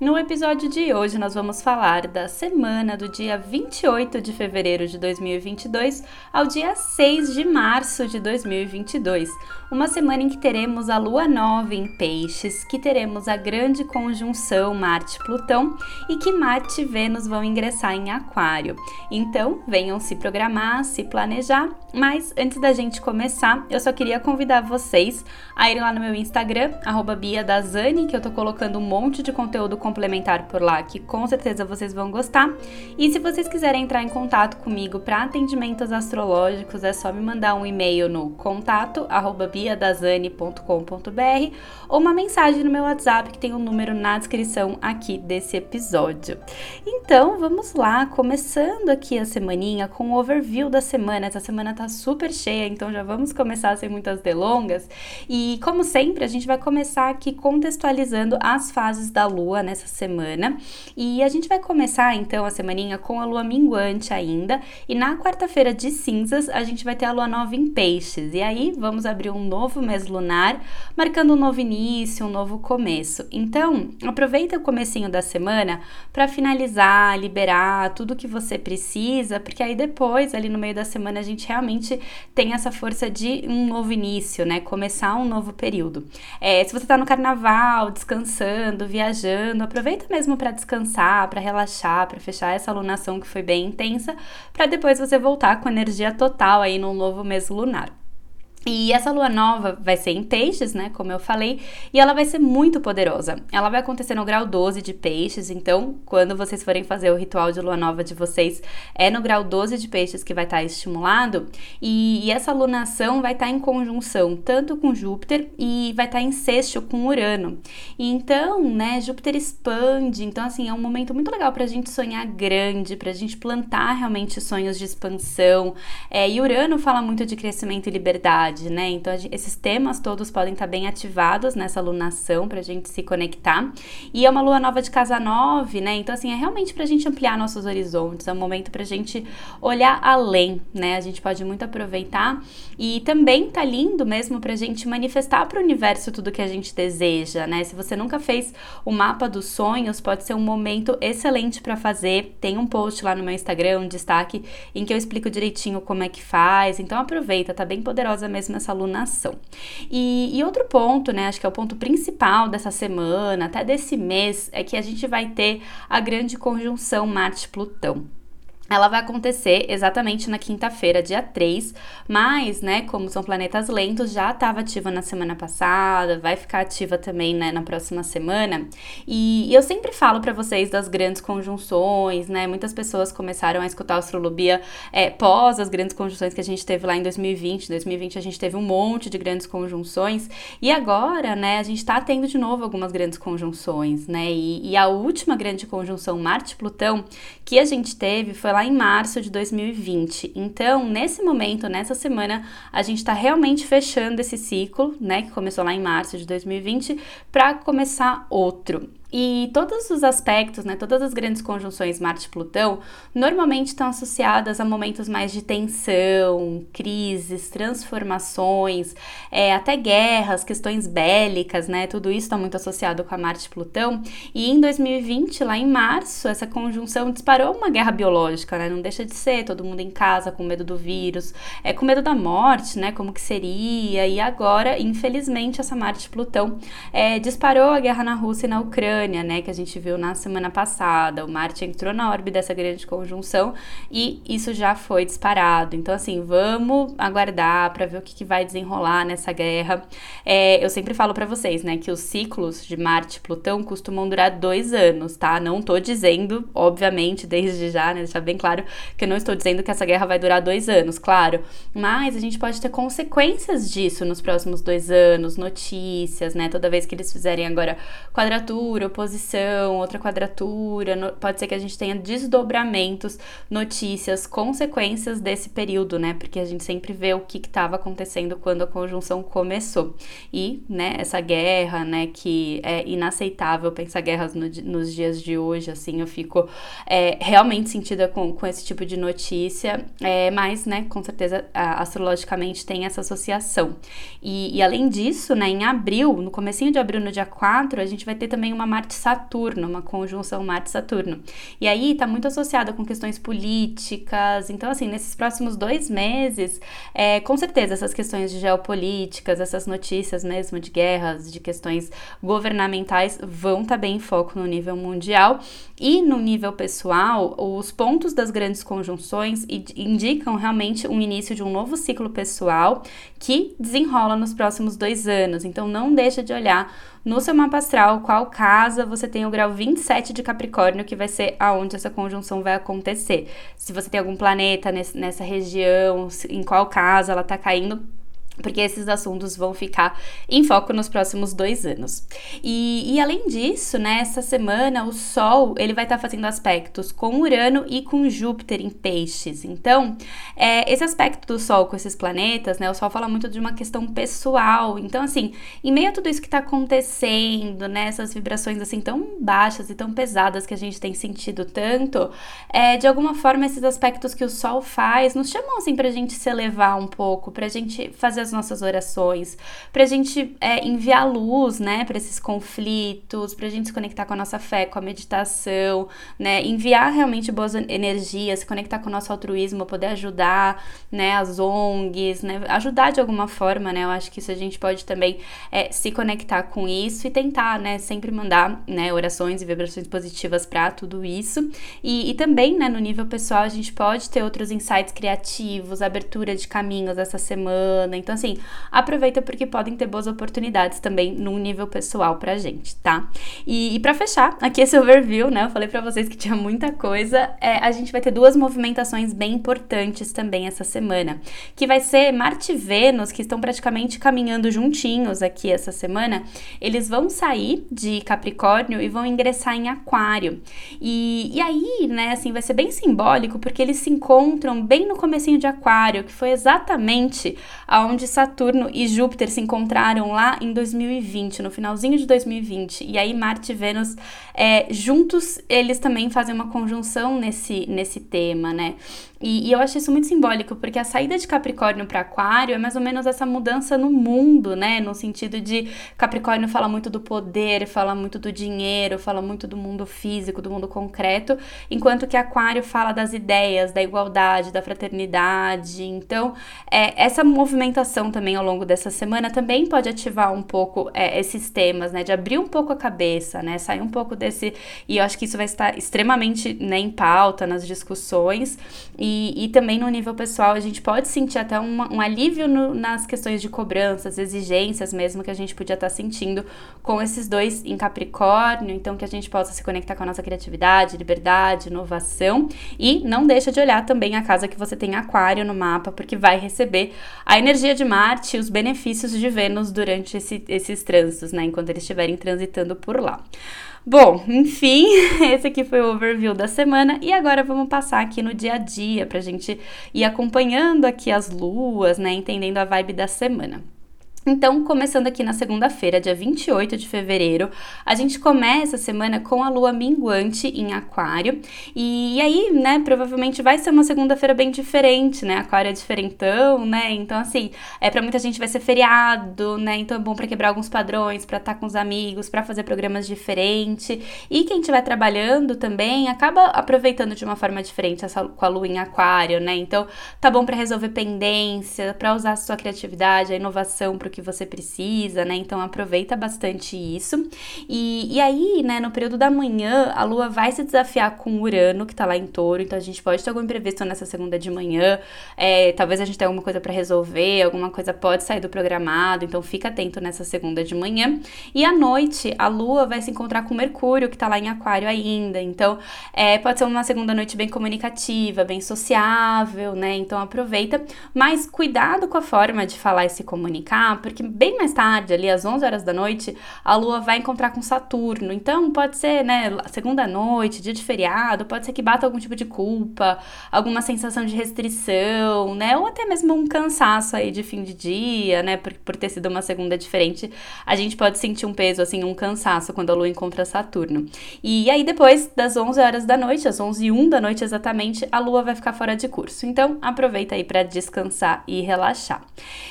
No episódio de hoje, nós vamos falar da semana do dia 28 de fevereiro de 2022 ao dia 6 de março de 2022. Uma semana em que teremos a lua nova em Peixes, que teremos a grande conjunção Marte-Plutão e que Marte e Vênus vão ingressar em Aquário. Então, venham se programar, se planejar. Mas antes da gente começar, eu só queria convidar vocês a irem lá no meu Instagram, @bia_dazani, que eu tô colocando um monte de conteúdo complementar por lá que com certeza vocês vão gostar. E se vocês quiserem entrar em contato comigo para atendimentos astrológicos, é só me mandar um e-mail no contato@biadazani.com.br ou uma mensagem no meu WhatsApp que tem o um número na descrição aqui desse episódio. Então, vamos lá, começando aqui a semaninha com o overview da semana. Essa semana tá super cheia, então já vamos começar sem muitas delongas. E como sempre, a gente vai começar aqui contextualizando as fases da lua, né? Nessa semana. E a gente vai começar então a semaninha com a lua minguante ainda. E na quarta-feira de cinzas a gente vai ter a lua nova em peixes. E aí vamos abrir um novo mês lunar, marcando um novo início, um novo começo. Então, aproveita o comecinho da semana para finalizar, liberar tudo que você precisa, porque aí depois, ali no meio da semana, a gente realmente tem essa força de um novo início, né? Começar um novo período. É, se você tá no carnaval, descansando, viajando, aproveita mesmo para descansar, para relaxar, para fechar essa alunação que foi bem intensa, para depois você voltar com energia total aí num novo mês lunar. E essa lua nova vai ser em peixes, né? Como eu falei, e ela vai ser muito poderosa. Ela vai acontecer no grau 12 de peixes, então, quando vocês forem fazer o ritual de lua nova de vocês, é no grau 12 de peixes que vai estar tá estimulado. E, e, essa lunação vai estar tá em conjunção tanto com Júpiter e vai estar tá em sexto com Urano. E então, né, Júpiter expande, então, assim, é um momento muito legal para a gente sonhar grande, para a gente plantar realmente sonhos de expansão. É, e Urano fala muito de crescimento e liberdade né? Então, esses temas todos podem estar bem ativados nessa lunação para a gente se conectar. E é uma lua nova de casa 9, né? Então, assim, é realmente para a gente ampliar nossos horizontes, é um momento para a gente olhar além, né? A gente pode muito aproveitar e também tá lindo mesmo para a gente manifestar para o universo tudo que a gente deseja, né? Se você nunca fez o mapa dos sonhos, pode ser um momento excelente para fazer. Tem um post lá no meu Instagram, um destaque, em que eu explico direitinho como é que faz. Então, aproveita, tá bem poderosa mesmo mesmo essa alunação. E, e outro ponto, né, acho que é o ponto principal dessa semana, até desse mês, é que a gente vai ter a grande conjunção Marte-Plutão. Ela vai acontecer exatamente na quinta-feira, dia 3, mas, né, como são planetas lentos, já estava ativa na semana passada, vai ficar ativa também, né, na próxima semana. E, e eu sempre falo para vocês das grandes conjunções, né? Muitas pessoas começaram a escutar a astrolobia é, pós as grandes conjunções que a gente teve lá em 2020. Em 2020 a gente teve um monte de grandes conjunções e agora, né, a gente está tendo de novo algumas grandes conjunções, né? E, e a última grande conjunção Marte-Plutão que a gente teve foi lá lá em março de 2020. Então, nesse momento, nessa semana, a gente está realmente fechando esse ciclo, né, que começou lá em março de 2020, para começar outro. E todos os aspectos, né, todas as grandes conjunções Marte-Plutão normalmente estão associadas a momentos mais de tensão, crises, transformações, é, até guerras, questões bélicas, né? Tudo isso está muito associado com a Marte-Plutão. E em 2020, lá em março, essa conjunção disparou uma guerra biológica, né? Não deixa de ser, todo mundo em casa com medo do vírus, é, com medo da morte, né? Como que seria? E agora, infelizmente, essa Marte-Plutão é, disparou a guerra na Rússia e na Ucrânia Urânia, né, que a gente viu na semana passada. O Marte entrou na órbita dessa grande conjunção e isso já foi disparado. Então, assim, vamos aguardar para ver o que, que, vai desenrolar nessa guerra. É, eu sempre falo para vocês, né, que os ciclos de Marte e Plutão costumam durar dois anos, tá? Não tô dizendo, obviamente, desde já, né, deixar bem claro que eu não estou dizendo que essa guerra vai durar dois anos, claro. Mas a gente pode ter consequências disso nos próximos dois anos, notícias, né? Toda vez que eles fizerem agora quadratura oposição, outra quadratura, no, pode ser que a gente tenha desdobramentos, notícias, consequências desse período, né? Porque a gente sempre vê o que estava acontecendo quando a conjunção começou. E, né, essa guerra, né, que é inaceitável pensar guerras no, nos dias de hoje, assim, eu fico é, realmente sentida com, com esse tipo de notícia, é, mas, né, com certeza, astrologicamente tem essa associação. E, e além disso, né, em abril, no comecinho de abril, no dia 4, a gente vai ter também uma Marte-Saturno, uma conjunção Marte-Saturno. E aí tá muito associada com questões políticas. Então, assim, nesses próximos dois meses, é, com certeza, essas questões de geopolíticas, essas notícias mesmo de guerras, de questões governamentais, vão estar tá bem em foco no nível mundial. E no nível pessoal, os pontos das grandes conjunções indicam realmente um início de um novo ciclo pessoal que desenrola nos próximos dois anos. Então, não deixa de olhar no seu mapa astral qual casa você tem o grau 27 de Capricórnio, que vai ser aonde essa conjunção vai acontecer. Se você tem algum planeta nesse, nessa região, em qual casa ela está caindo porque esses assuntos vão ficar em foco nos próximos dois anos. E, e além disso, né, semana o Sol ele vai estar tá fazendo aspectos com Urano e com Júpiter em Peixes. Então, é, esse aspecto do Sol com esses planetas, né, o Sol fala muito de uma questão pessoal. Então, assim, em meio a tudo isso que está acontecendo, né, essas vibrações assim tão baixas e tão pesadas que a gente tem sentido tanto, é, de alguma forma esses aspectos que o Sol faz nos chamam assim para a gente se elevar um pouco, para a gente fazer as nossas orações, para a gente é, enviar luz, né, para esses conflitos, para a gente se conectar com a nossa fé, com a meditação, né, enviar realmente boas energias, se conectar com o nosso altruísmo, poder ajudar, né, as ONGs, né, ajudar de alguma forma, né, eu acho que isso a gente pode também é, se conectar com isso e tentar, né, sempre mandar, né, orações e vibrações positivas para tudo isso. E, e também, né, no nível pessoal a gente pode ter outros insights criativos, abertura de caminhos essa semana, então assim, aproveita porque podem ter boas oportunidades também num nível pessoal pra gente, tá? E, e para fechar aqui esse overview, né? Eu falei para vocês que tinha muita coisa. É, a gente vai ter duas movimentações bem importantes também essa semana, que vai ser Marte e Vênus, que estão praticamente caminhando juntinhos aqui essa semana. Eles vão sair de Capricórnio e vão ingressar em Aquário. E, e aí, né, assim, vai ser bem simbólico porque eles se encontram bem no comecinho de Aquário, que foi exatamente aonde Saturno e Júpiter se encontraram lá em 2020, no finalzinho de 2020. E aí Marte e Vênus é, juntos, eles também fazem uma conjunção nesse, nesse tema, né? E, e, eu acho isso muito simbólico, porque a saída de Capricórnio para Aquário é mais ou menos essa mudança no mundo, né? No sentido de Capricórnio fala muito do poder, fala muito do dinheiro, fala muito do mundo físico, do mundo concreto, enquanto que Aquário fala das ideias, da igualdade, da fraternidade. Então, é, essa movimentação também ao longo dessa semana também pode ativar um pouco é, esses temas, né? De abrir um pouco a cabeça, né? Sair um pouco desse. E eu acho que isso vai estar extremamente né, em pauta nas discussões. E e, e também no nível pessoal, a gente pode sentir até um alívio no, nas questões de cobranças, exigências mesmo que a gente podia estar sentindo com esses dois em Capricórnio. Então, que a gente possa se conectar com a nossa criatividade, liberdade, inovação. E não deixa de olhar também a casa que você tem Aquário no mapa, porque vai receber a energia de Marte e os benefícios de Vênus durante esse, esses trânsitos, né? Enquanto eles estiverem transitando por lá. Bom, enfim, esse aqui foi o overview da semana e agora vamos passar aqui no dia a dia pra gente ir acompanhando aqui as luas, né, entendendo a vibe da semana. Então, começando aqui na segunda-feira, dia 28 de fevereiro, a gente começa a semana com a lua minguante em Aquário. E, aí, né, provavelmente vai ser uma segunda-feira bem diferente, né? Aquário é diferentão, né? Então, assim, é para muita gente vai ser feriado, né? Então é bom para quebrar alguns padrões, para estar tá com os amigos, para fazer programas diferentes. E quem estiver trabalhando também acaba aproveitando de uma forma diferente essa, com a lua em Aquário, né? Então, tá bom para resolver pendência, para usar a sua criatividade, a inovação pro que você precisa, né? Então aproveita bastante isso. E, e aí, né, no período da manhã, a Lua vai se desafiar com Urano, que tá lá em touro, então a gente pode ter algum imprevisto nessa segunda de manhã. É, talvez a gente tenha alguma coisa para resolver, alguma coisa pode sair do programado, então fica atento nessa segunda de manhã. E à noite, a Lua vai se encontrar com Mercúrio, que tá lá em Aquário ainda. Então, é, pode ser uma segunda noite bem comunicativa, bem sociável, né? Então aproveita, mas cuidado com a forma de falar e se comunicar, porque bem mais tarde, ali às 11 horas da noite, a Lua vai encontrar com Saturno. Então, pode ser, né, segunda noite, dia de feriado, pode ser que bata algum tipo de culpa, alguma sensação de restrição, né, ou até mesmo um cansaço aí de fim de dia, né, por, por ter sido uma segunda diferente. A gente pode sentir um peso, assim, um cansaço quando a Lua encontra Saturno. E aí, depois das 11 horas da noite, às 11 e 1 da noite exatamente, a Lua vai ficar fora de curso. Então, aproveita aí para descansar e relaxar.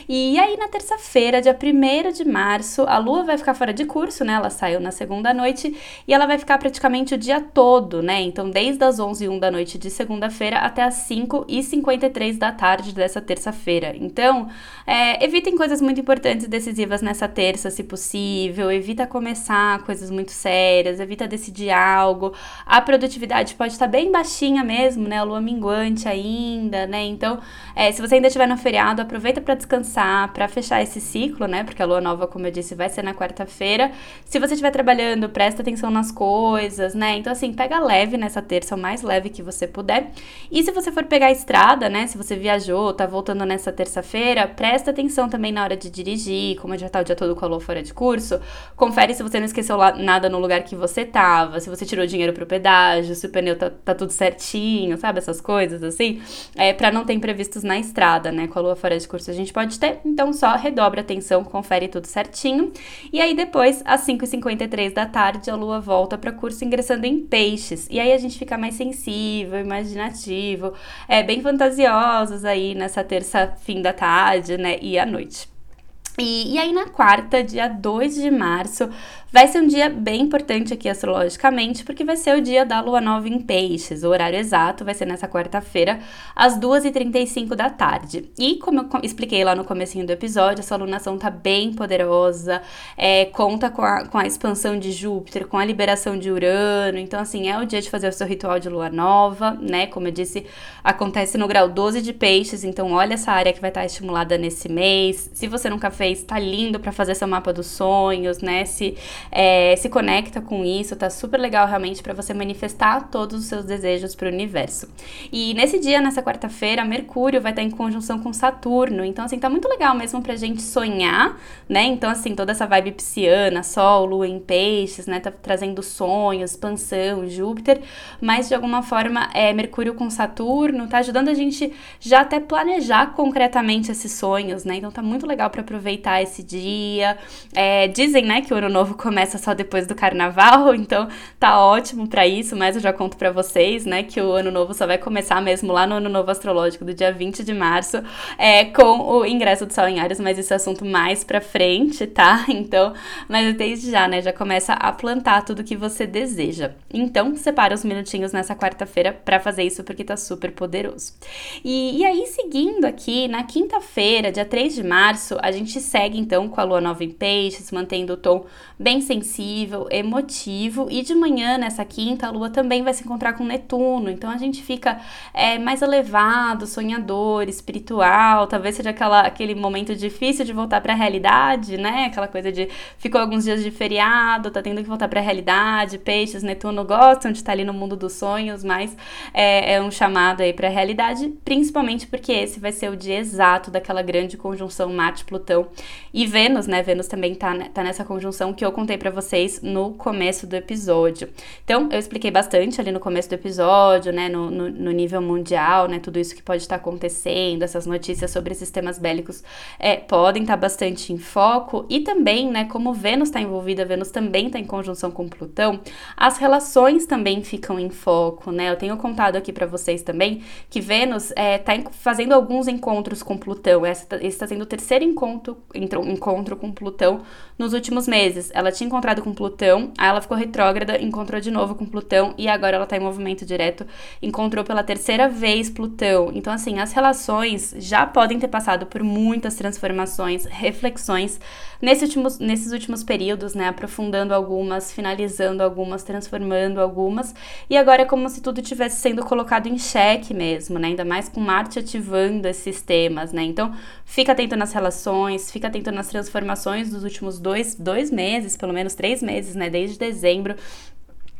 E aí, na terça-feira, dia 1 de março, a Lua vai ficar fora de curso, né? Ela saiu na segunda noite e ela vai ficar praticamente o dia todo, né? Então, desde as 11 e 1 da noite de segunda-feira até as 5 e 53 da tarde dessa terça-feira. Então, é, evitem coisas muito importantes e decisivas nessa terça, se possível. Evita começar coisas muito sérias, evita decidir algo. A produtividade pode estar bem baixinha mesmo, né? A lua minguante ainda, né? Então, é, se você ainda estiver no feriado, aproveita para descansar, para fechar esse ciclo, né? Porque a lua nova, como eu disse, vai ser na quarta-feira. Se você estiver trabalhando, presta atenção nas coisas, né? Então, assim, pega leve nessa terça, o mais leve que você puder. E se você for pegar a estrada, né? Se você viajou, tá voltando nessa terça-feira, presta atenção também na hora de dirigir, como já tá o dia todo com a lua fora de curso. Confere se você não esqueceu nada no lugar que você tava, se você tirou dinheiro pro pedágio, se o pneu tá, tá tudo certinho, sabe? Essas coisas assim. É, para não ter imprevistos na estrada, né? Com a lua fora de curso a gente pode ter. Então só atenção, confere tudo certinho. E aí depois, às 5h53 da tarde, a lua volta para curso ingressando em peixes. E aí a gente fica mais sensível, imaginativo, é, bem fantasiosos aí nessa terça fim da tarde, né? E à noite. E, e, aí, na quarta, dia 2 de março, Vai ser um dia bem importante aqui astrologicamente, porque vai ser o dia da lua nova em peixes. O horário exato vai ser nessa quarta-feira, às 2h35 da tarde. E como eu expliquei lá no comecinho do episódio, essa alunação tá bem poderosa, é, conta com a, com a expansão de Júpiter, com a liberação de Urano. Então, assim, é o dia de fazer o seu ritual de lua nova, né? Como eu disse, acontece no grau 12 de peixes, então olha essa área que vai estar estimulada nesse mês. Se você nunca fez, tá lindo para fazer seu mapa dos sonhos, né? Se é, se conecta com isso, tá super legal realmente para você manifestar todos os seus desejos para o universo. E nesse dia, nessa quarta-feira, Mercúrio vai estar em conjunção com Saturno, então assim, tá muito legal mesmo pra gente sonhar, né? Então assim, toda essa vibe pisciana, Sol, Lua em peixes, né, tá trazendo sonhos, expansão, Júpiter, mas de alguma forma é Mercúrio com Saturno tá ajudando a gente já até planejar concretamente esses sonhos, né? Então tá muito legal para aproveitar esse dia. É, dizem, né, que o ano novo começa só depois do carnaval, então tá ótimo para isso, mas eu já conto para vocês, né, que o ano novo só vai começar mesmo lá no ano novo astrológico do dia 20 de março, é, com o ingresso do Sol em Ares, mas esse é assunto mais pra frente, tá? Então, mas desde já, né, já começa a plantar tudo que você deseja. Então, separa os minutinhos nessa quarta-feira para fazer isso, porque tá super poderoso. E, e aí, seguindo aqui, na quinta-feira, dia 3 de março, a gente segue então com a lua nova em peixes, mantendo o tom bem sensível, emotivo, e de manhã, nessa quinta, a lua também vai se encontrar com Netuno, então a gente fica é, mais elevado, sonhador, espiritual, talvez seja aquela, aquele momento difícil de voltar para a realidade, né? Aquela coisa de ficou alguns dias de feriado, tá tendo que voltar para a realidade, peixes, Netuno gostam de estar ali no mundo dos sonhos, mas é, é um chamado aí para a realidade, principalmente porque esse vai ser o dia exato daquela grande conjunção Marte-Plutão e Vênus, né? Vênus também tá, tá nessa conjunção que eu contei para vocês no começo do episódio. Então, eu expliquei bastante ali no começo do episódio, né, no, no, no nível mundial, né, tudo isso que pode estar acontecendo, essas notícias sobre sistemas bélicos é, podem estar bastante em foco e também, né, como Vênus está envolvida, Vênus também está em conjunção com Plutão, as relações também ficam em foco, né? Eu tenho contado aqui para vocês também que Vênus está é, tá fazendo alguns encontros com Plutão. Esse está sendo o terceiro encontro, encontro com Plutão nos últimos meses. Ela tinha encontrado com Plutão, aí ela ficou retrógrada, encontrou de novo com Plutão e agora ela tá em movimento direto, encontrou pela terceira vez Plutão. Então, assim, as relações já podem ter passado por muitas transformações, reflexões nesses últimos, nesses últimos períodos, né? Aprofundando algumas, finalizando algumas, transformando algumas. E agora é como se tudo tivesse sendo colocado em xeque mesmo, né? Ainda mais com Marte ativando esses temas, né? Então, fica atento nas relações, fica atento nas transformações dos últimos dois, dois meses, pelo menos três meses, né? Desde dezembro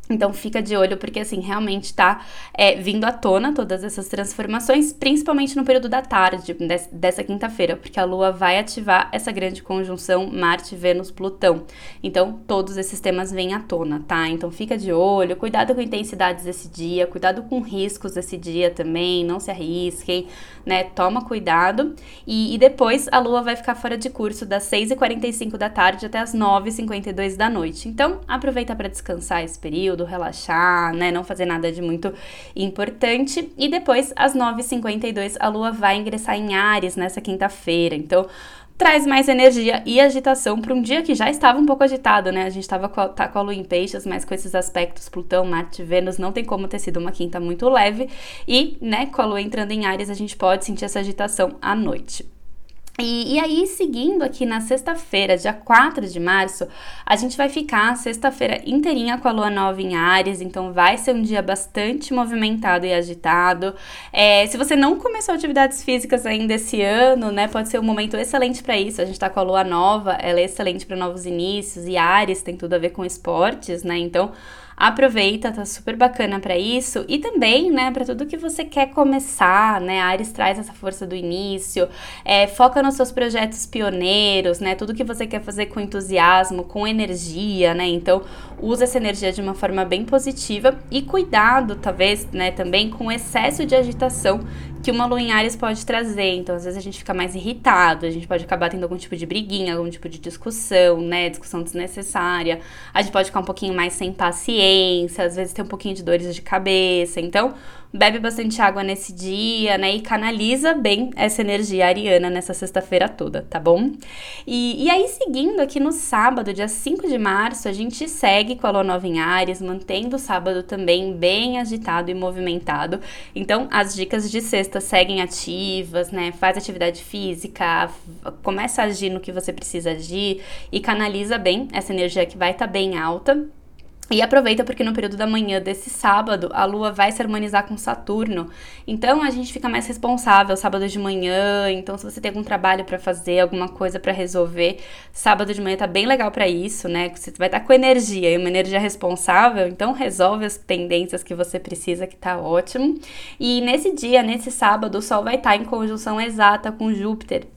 Então fica de olho porque assim realmente tá é, vindo à tona todas essas transformações, principalmente no período da tarde dessa quinta-feira, porque a Lua vai ativar essa grande conjunção Marte, Vênus, Plutão. Então todos esses temas vêm à tona, tá? Então fica de olho, cuidado com intensidades desse dia, cuidado com riscos desse dia também, não se arrisquem, né? Toma cuidado. E, e depois a Lua vai ficar fora de curso das 6h45 da tarde até as 9h52 da noite. Então aproveita para descansar esse período período, relaxar, né? Não fazer nada de muito importante. E depois, às 9h52, a Lua vai ingressar em Ares nessa quinta-feira. Então, traz mais energia e agitação para um dia que já estava um pouco agitado, né? A gente estava com, tá com a lua em peixes, mas com esses aspectos Plutão, Marte, Vênus, não tem como ter sido uma quinta muito leve. E, né, com a lua entrando em Ares, a gente pode sentir essa agitação à noite. E, e, aí, seguindo aqui na sexta-feira, dia 4 de março, a gente vai ficar sexta-feira inteirinha com a lua nova em Ares, então vai ser um dia bastante movimentado e agitado. É, se você não começou atividades físicas ainda esse ano, né, pode ser um momento excelente para isso. A gente tá com a lua nova, ela é excelente para novos inícios, e Ares tem tudo a ver com esportes, né, então Aproveita, tá super bacana para isso e também, né, para tudo que você quer começar, né? A Ares traz essa força do início, é, foca nos seus projetos pioneiros, né? Tudo que você quer fazer com entusiasmo, com energia, né? Então, usa essa energia de uma forma bem positiva e cuidado, talvez, né, também com excesso de agitação que uma lua em Ares pode trazer. Então, às vezes a gente fica mais irritado, a gente pode acabar tendo algum tipo de briguinha, algum tipo de discussão, né? Discussão desnecessária. A gente pode ficar um pouquinho mais sem paciência, às vezes ter um pouquinho de dores de cabeça. Então, bebe bastante água nesse dia, né? E canaliza bem essa energia ariana nessa sexta-feira toda, tá bom? E, e aí, seguindo aqui no sábado, dia 5 de março, a gente segue com a lua nova em Ares, mantendo o sábado também bem agitado e movimentado. Então, as dicas de sexta seguem ativas, né? Faz atividade física, começa a agir no que você precisa agir e canaliza bem essa energia que vai estar tá bem alta. E aproveita porque no período da manhã desse sábado a lua vai se harmonizar com Saturno. Então a gente fica mais responsável sábado de manhã. Então se você tem algum trabalho para fazer, alguma coisa para resolver, sábado de manhã tá bem legal para isso, né? Você vai estar tá com energia e uma energia responsável, então resolve as pendências que você precisa, que tá ótimo. E nesse dia, nesse sábado, o sol vai estar tá em conjunção exata com Júpiter.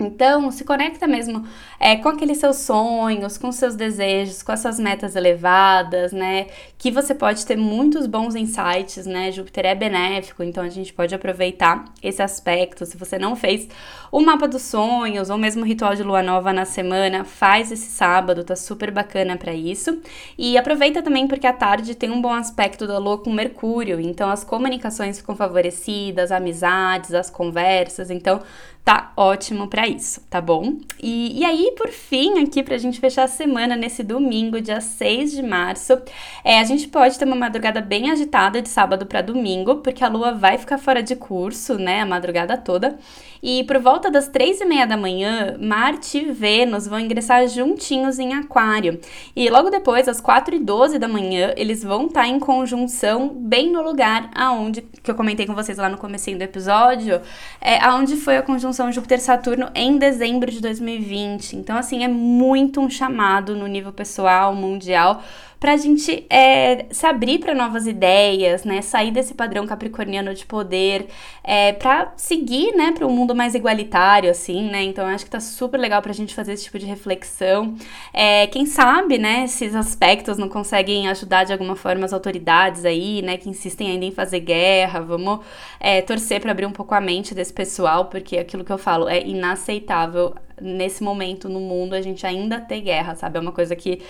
Então, se conecta mesmo é, com aqueles seus sonhos, com seus desejos, com as suas metas elevadas, né? Que você pode ter muitos bons insights, né? Júpiter é benéfico, então a gente pode aproveitar esse aspecto. Se você não fez o mapa dos sonhos ou mesmo o ritual de lua nova na semana, faz esse sábado, tá super bacana para isso. E aproveita também porque à tarde tem um bom aspecto da lua com Mercúrio, então as comunicações ficam favorecidas, amizades, as conversas, então tá ótimo para isso, tá bom? E, e aí, por fim, aqui pra gente fechar a semana, nesse domingo, dia 6 de março, é, a gente pode ter uma madrugada bem agitada de sábado para domingo, porque a lua vai ficar fora de curso, né, a madrugada toda. E por volta das três e meia da manhã, Marte e Vênus vão ingressar juntinhos em Aquário. E logo depois, às quatro e doze da manhã, eles vão estar tá em conjunção bem no lugar aonde que eu comentei com vocês lá no comecinho do episódio, é aonde foi a conjunção Júpiter-Saturno em dezembro de 2020. Então, assim, é muito um chamado no nível pessoal, mundial para a gente é, se abrir para novas ideias, né? Sair desse padrão capricorniano de poder, é, para seguir, né, para um mundo mais igualitário, assim, né? Então acho que tá super legal para a gente fazer esse tipo de reflexão. É, quem sabe, né, esses aspectos não conseguem ajudar de alguma forma as autoridades aí, né, que insistem ainda em fazer guerra. Vamos é, torcer para abrir um pouco a mente desse pessoal, porque aquilo que eu falo é inaceitável nesse momento no mundo a gente ainda ter guerra, sabe? É uma coisa que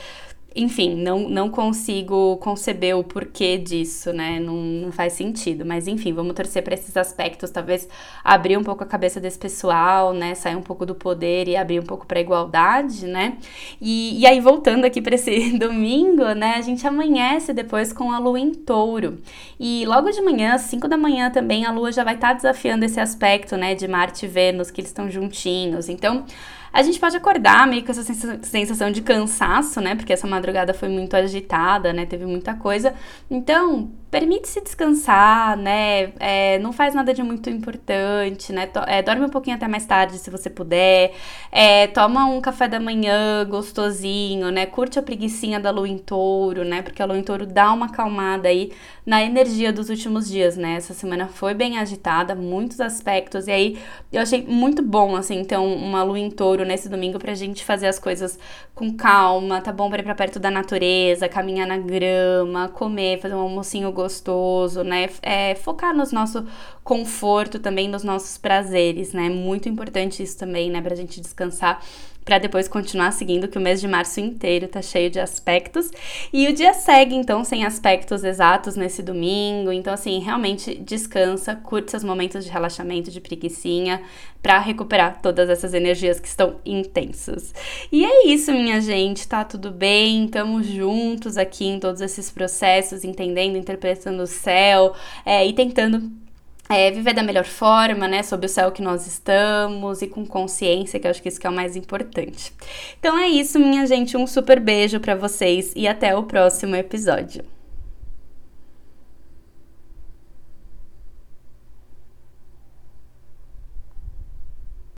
enfim, não, não consigo conceber o porquê disso, né? Não, não faz sentido. Mas enfim, vamos torcer para esses aspectos, talvez abrir um pouco a cabeça desse pessoal, né? Sair um pouco do poder e abrir um pouco para a igualdade, né? E, e aí, voltando aqui para esse domingo, né? A gente amanhece depois com a lua em touro. E logo de manhã, às 5 da manhã também, a lua já vai estar tá desafiando esse aspecto, né? De Marte e Vênus, que eles estão juntinhos. Então a gente pode acordar meio com essa sensação de cansaço, né? Porque essa madrugada foi muito agitada, né? Teve muita coisa. Então, permite-se descansar, né? É, não faz nada de muito importante, né? É, dorme um pouquinho até mais tarde, se você puder. É, toma um café da manhã gostosinho, né? Curte a preguiçinha da lua em touro, né? Porque a lua em touro dá uma acalmada aí na energia dos últimos dias, né? Essa semana foi bem agitada, muitos aspectos. E aí eu achei muito bom, assim, ter uma lua em touro nesse domingo pra gente fazer as coisas com calma, tá bom? Pra ir pra perto da natureza, caminhar na grama, comer, fazer um almocinho gostoso, né? É, focar no nosso conforto também, nos nossos prazeres, né? Muito importante isso também, né? Pra gente descansar para depois continuar seguindo, que o mês de março inteiro tá cheio de aspectos. E o dia segue, então, sem aspectos exatos nesse domingo. Então, assim, realmente descansa, curte seus momentos de relaxamento, de preguiçinha, para recuperar todas essas energias que estão intensas. E é isso, minha gente, tá tudo bem? Estamos juntos aqui em todos esses processos, entendendo, interpretando o céu é, e tentando é, viver da melhor forma, né, sob o céu que nós estamos e com consciência, que eu acho que isso que é o mais importante. Então é isso, minha gente, um super beijo para vocês e até o próximo episódio.